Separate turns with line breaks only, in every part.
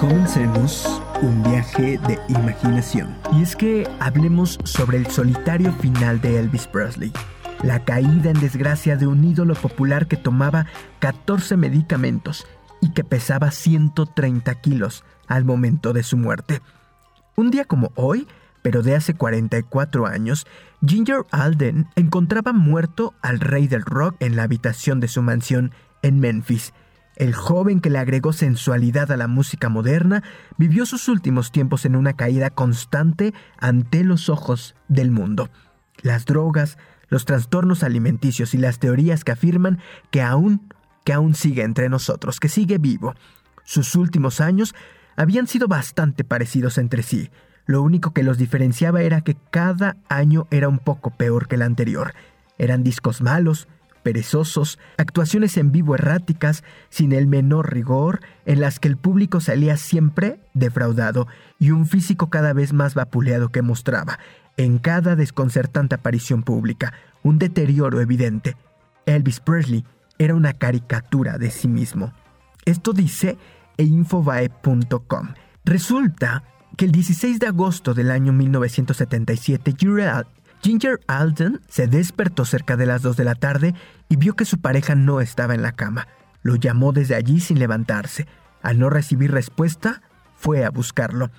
Comencemos un viaje de imaginación. Y es que hablemos sobre el solitario final de Elvis Presley. La caída en desgracia de un ídolo popular que tomaba 14 medicamentos y que pesaba 130 kilos al momento de su muerte. Un día como hoy, pero de hace 44 años, Ginger Alden encontraba muerto al rey del rock en la habitación de su mansión en Memphis. El joven que le agregó sensualidad a la música moderna vivió sus últimos tiempos en una caída constante ante los ojos del mundo. Las drogas, los trastornos alimenticios y las teorías que afirman que aún, que aún sigue entre nosotros, que sigue vivo. Sus últimos años habían sido bastante parecidos entre sí. Lo único que los diferenciaba era que cada año era un poco peor que el anterior. Eran discos malos, perezosos, actuaciones en vivo erráticas, sin el menor rigor, en las que el público salía siempre defraudado y un físico cada vez más vapuleado que mostraba, en cada desconcertante aparición pública, un deterioro evidente. Elvis Presley era una caricatura de sí mismo. Esto dice infobae.com. Resulta que el 16 de agosto del año 1977, Ginger Alden se despertó cerca de las 2 de la tarde y vio que su pareja no estaba en la cama. Lo llamó desde allí sin levantarse. Al no recibir respuesta, fue a buscarlo.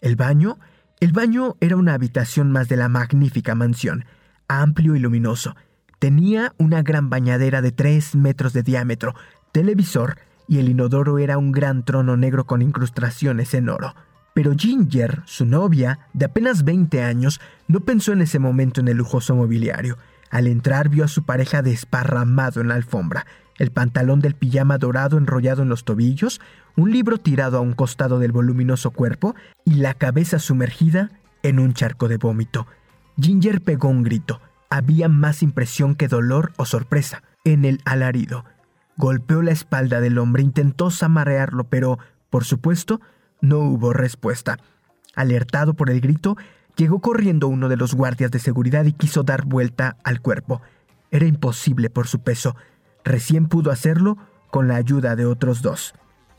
El baño, el baño era una habitación más de la magnífica mansión, amplio y luminoso. Tenía una gran bañadera de 3 metros de diámetro, televisor y el inodoro era un gran trono negro con incrustaciones en oro. Pero Ginger, su novia, de apenas 20 años, no pensó en ese momento en el lujoso mobiliario. Al entrar vio a su pareja desparramado en la alfombra, el pantalón del pijama dorado enrollado en los tobillos, un libro tirado a un costado del voluminoso cuerpo y la cabeza sumergida en un charco de vómito. Ginger pegó un grito. Había más impresión que dolor o sorpresa en el alarido. Golpeó la espalda del hombre, intentó zamarrearlo, pero, por supuesto, no hubo respuesta. Alertado por el grito, llegó corriendo uno de los guardias de seguridad y quiso dar vuelta al cuerpo. Era imposible por su peso. Recién pudo hacerlo con la ayuda de otros dos.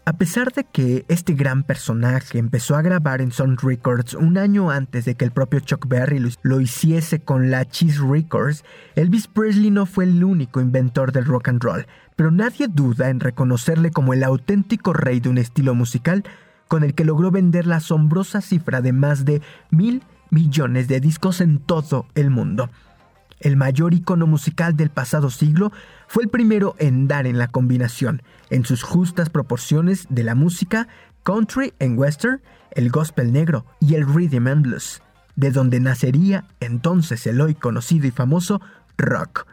A pesar de que este gran personaje empezó a grabar en Sun Records un año antes de que el propio Chuck Berry lo hiciese con la Cheese Records, Elvis Presley no fue el único inventor del rock and roll, pero nadie duda en reconocerle como el auténtico rey de un estilo musical con el que logró vender la asombrosa cifra de más de mil millones de discos en todo el mundo. El mayor icono musical del pasado siglo fue el primero en dar en la combinación, en sus justas proporciones de la música country en western, el gospel negro y el rhythm and blues, de donde nacería entonces el hoy conocido y famoso rock.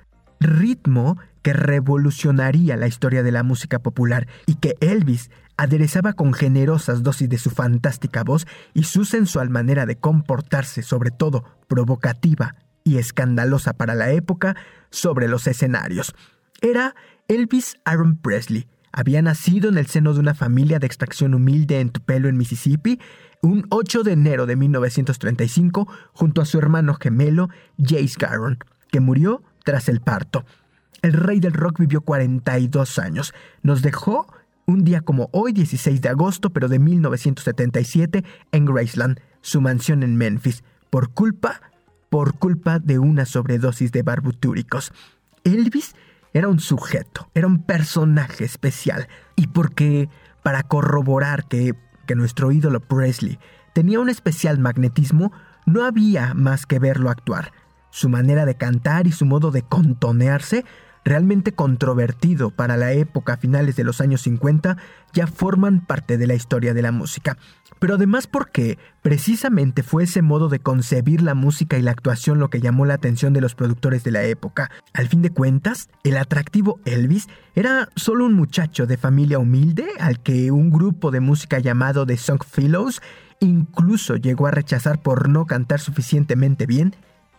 Ritmo que revolucionaría la historia de la música popular y que Elvis aderezaba con generosas dosis de su fantástica voz y su sensual manera de comportarse, sobre todo provocativa y escandalosa para la época, sobre los escenarios. Era Elvis Aaron Presley. Había nacido en el seno de una familia de extracción humilde en Tupelo, en Mississippi, un 8 de enero de 1935, junto a su hermano gemelo, Jace Garon, que murió tras el parto. El rey del rock vivió 42 años. Nos dejó un día como hoy, 16 de agosto, pero de 1977, en Graceland, su mansión en Memphis, por culpa, por culpa de una sobredosis de barbitúricos. Elvis era un sujeto, era un personaje especial, y porque, para corroborar que, que nuestro ídolo Presley tenía un especial magnetismo, no había más que verlo actuar. Su manera de cantar y su modo de contonearse realmente controvertido para la época finales de los años 50, ya forman parte de la historia de la música. Pero además porque precisamente fue ese modo de concebir la música y la actuación lo que llamó la atención de los productores de la época. Al fin de cuentas, el atractivo Elvis era solo un muchacho de familia humilde al que un grupo de música llamado The Song Fellows incluso llegó a rechazar por no cantar suficientemente bien.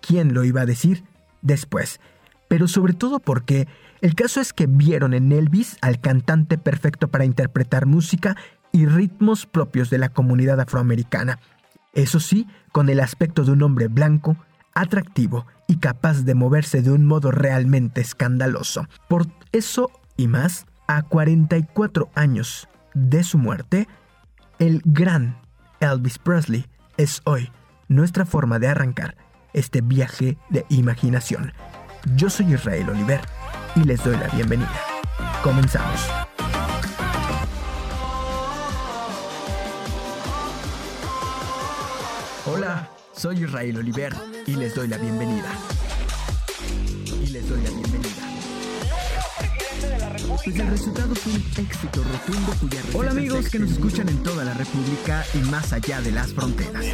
¿Quién lo iba a decir? Después, pero sobre todo porque el caso es que vieron en Elvis al cantante perfecto para interpretar música y ritmos propios de la comunidad afroamericana. Eso sí, con el aspecto de un hombre blanco, atractivo y capaz de moverse de un modo realmente escandaloso. Por eso y más, a 44 años de su muerte, El gran Elvis Presley es hoy nuestra forma de arrancar este viaje de imaginación. Yo soy Israel Oliver y les doy la bienvenida. Comenzamos. Hola, soy Israel Oliver y les doy la bienvenida. Pues el resultado fue un éxito rotundo cuya Hola amigos que nos escuchan en toda la República y más allá de las fronteras.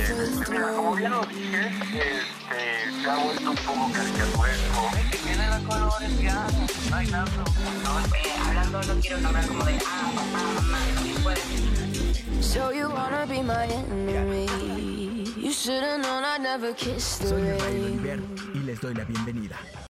Como bien lo dije, este, se ha vuelto un poco caricaturesco.
Que tiene los colores ya, bailando.
No, eh, hablando no quiero como de ah, papá, mamá, después.
So you wanna be my enemy? You should've known I never kissed the
Soy y les doy la bienvenida.